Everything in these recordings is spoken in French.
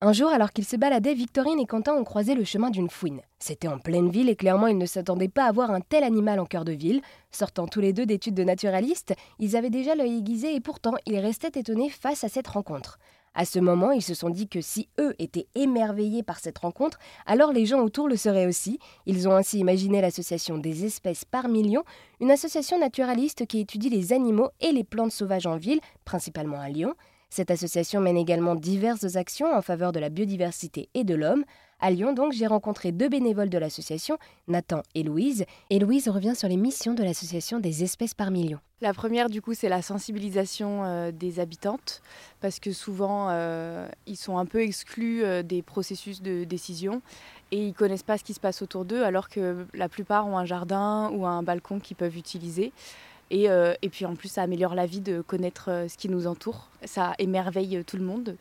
Un jour, alors qu'ils se baladaient, Victorine et Quentin ont croisé le chemin d'une fouine. C'était en pleine ville et clairement ils ne s'attendaient pas à voir un tel animal en cœur de ville. Sortant tous les deux d'études de naturalistes, ils avaient déjà l'œil aiguisé et pourtant ils restaient étonnés face à cette rencontre. À ce moment, ils se sont dit que si eux étaient émerveillés par cette rencontre, alors les gens autour le seraient aussi. Ils ont ainsi imaginé l'association des espèces par million, une association naturaliste qui étudie les animaux et les plantes sauvages en ville, principalement à Lyon. Cette association mène également diverses actions en faveur de la biodiversité et de l'homme. À Lyon, donc, j'ai rencontré deux bénévoles de l'association, Nathan et Louise. Et Louise revient sur les missions de l'association des espèces par million. La première, du coup, c'est la sensibilisation euh, des habitantes, parce que souvent, euh, ils sont un peu exclus euh, des processus de décision et ils connaissent pas ce qui se passe autour d'eux, alors que la plupart ont un jardin ou un balcon qu'ils peuvent utiliser. Euh, et, puis en plus, ça améliore la vie de connaître euh, ce qui nous entoure. Ça émerveille tout le monde.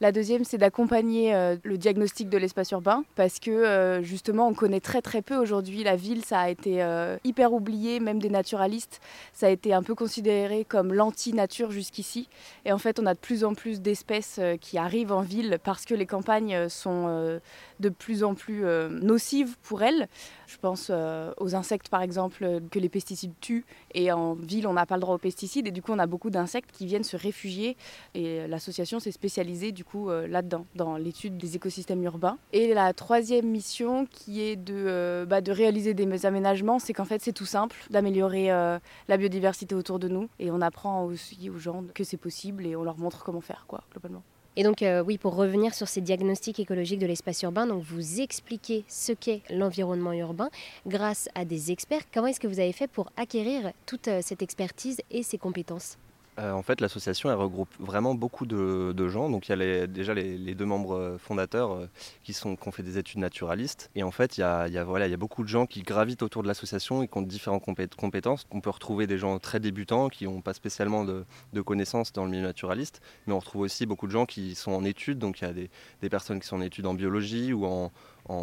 La deuxième, c'est d'accompagner euh, le diagnostic de l'espace urbain parce que euh, justement, on connaît très très peu aujourd'hui la ville. Ça a été euh, hyper oublié, même des naturalistes. Ça a été un peu considéré comme l'anti-nature jusqu'ici. Et en fait, on a de plus en plus d'espèces qui arrivent en ville parce que les campagnes sont de plus en plus nocives pour elles. Je pense aux insectes par exemple que les pesticides tuent. Et en ville, on n'a pas le droit aux pesticides. Et du coup, on a beaucoup d'insectes qui viennent se réfugier. Et l'association s'est spécialisée du euh, là-dedans, dans l'étude des écosystèmes urbains. Et la troisième mission qui est de, euh, bah, réaliser des aménagements, c'est qu'en fait c'est tout simple, d'améliorer euh, la biodiversité autour de nous. Et on apprend aussi aux gens que c'est possible et on leur montre comment faire, quoi, globalement. Et donc, oui, pour revenir sur ces diagnostics écologiques de l'espace urbain, donc vous expliquez ce qu'est l'environnement urbain grâce à des experts. Comment est-ce que vous avez fait pour acquérir toute cette expertise et ces compétences? Euh, en fait, l'association regroupe vraiment beaucoup de, gens. Donc, il y a déjà les, deux membres euh, fondateurs euh, qui, sont, ont fait des études naturalistes. Et en fait, il y a, voilà, il y a beaucoup de gens qui gravitent autour de l'association et qui ont différentes compétences. On peut retrouver des gens très débutants qui n'ont pas spécialement de, connaissances dans le milieu naturaliste, mais on retrouve aussi beaucoup de gens qui sont en études. Donc, il y a des, personnes qui sont en études en biologie ou en,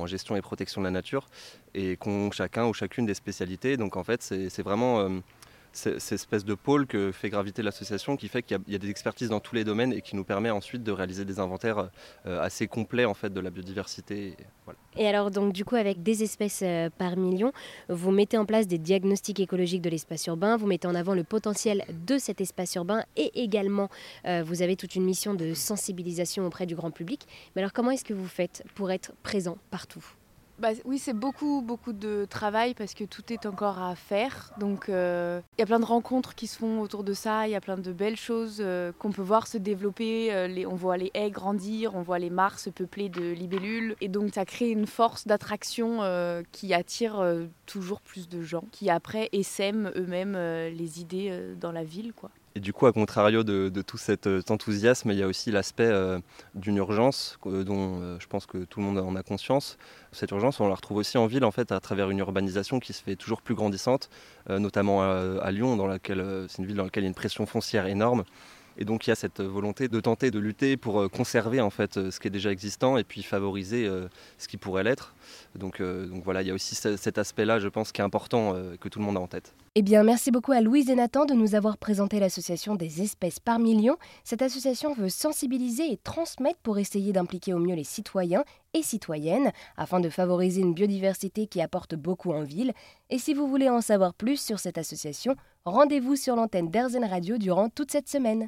gestion et protection de la nature et qui ont chacun ou chacune des spécialités. Donc, en fait, c'est vraiment cette espèce de pôle que fait graviter l'association qui fait qu'il y, a des expertises dans tous les domaines et qui nous permet ensuite de réaliser des inventaires euh, assez complets en fait de la biodiversité. Et alors donc du coup avec des espèces euh, par million, vous mettez en place des diagnostics écologiques de l'espace urbain, vous mettez en avant le potentiel de cet espace urbain et également euh, vous avez toute une mission de sensibilisation auprès du grand public. Mais alors comment est-ce que vous faites pour être présent partout? Bah, oui, c'est beaucoup, beaucoup de travail parce que tout est encore à faire. Donc, euh, il y a plein de rencontres qui se font autour de ça. Il y a plein de belles choses euh, qu'on peut voir se développer. Euh, on voit les haies grandir, on voit les mares se peupler de libellules. Et donc, ça crée une force d'attraction qui attire toujours plus de gens qui, après, essaiment eux-mêmes les idées dans la ville. quoi. Et du coup, à contrario de, tout cet euh, enthousiasme, il y a aussi l'aspect euh, d'une urgence euh, dont je pense que tout le monde en a conscience. Cette urgence, on la retrouve aussi en ville, en fait, à travers une urbanisation qui se fait toujours plus grandissante, notamment à, Lyon, dans laquelle c'est une ville dans laquelle il y a une pression foncière énorme. Et donc il y a cette volonté de tenter de lutter pour conserver en fait ce qui est déjà existant et puis favoriser ce qui pourrait l'être. Donc, donc voilà, il y a aussi cet aspect-là, je pense, qui est important que tout le monde a en tête. Eh bien, merci beaucoup à Louise et Nathan de nous avoir présenté l'association des espèces par millions. Cette association veut sensibiliser et transmettre pour essayer d'impliquer au mieux les citoyens et citoyennes afin de favoriser une biodiversité qui apporte beaucoup en ville. Et si vous voulez en savoir plus sur cette association, rendez-vous sur l'antenne d'Airzen Radio durant toute cette semaine.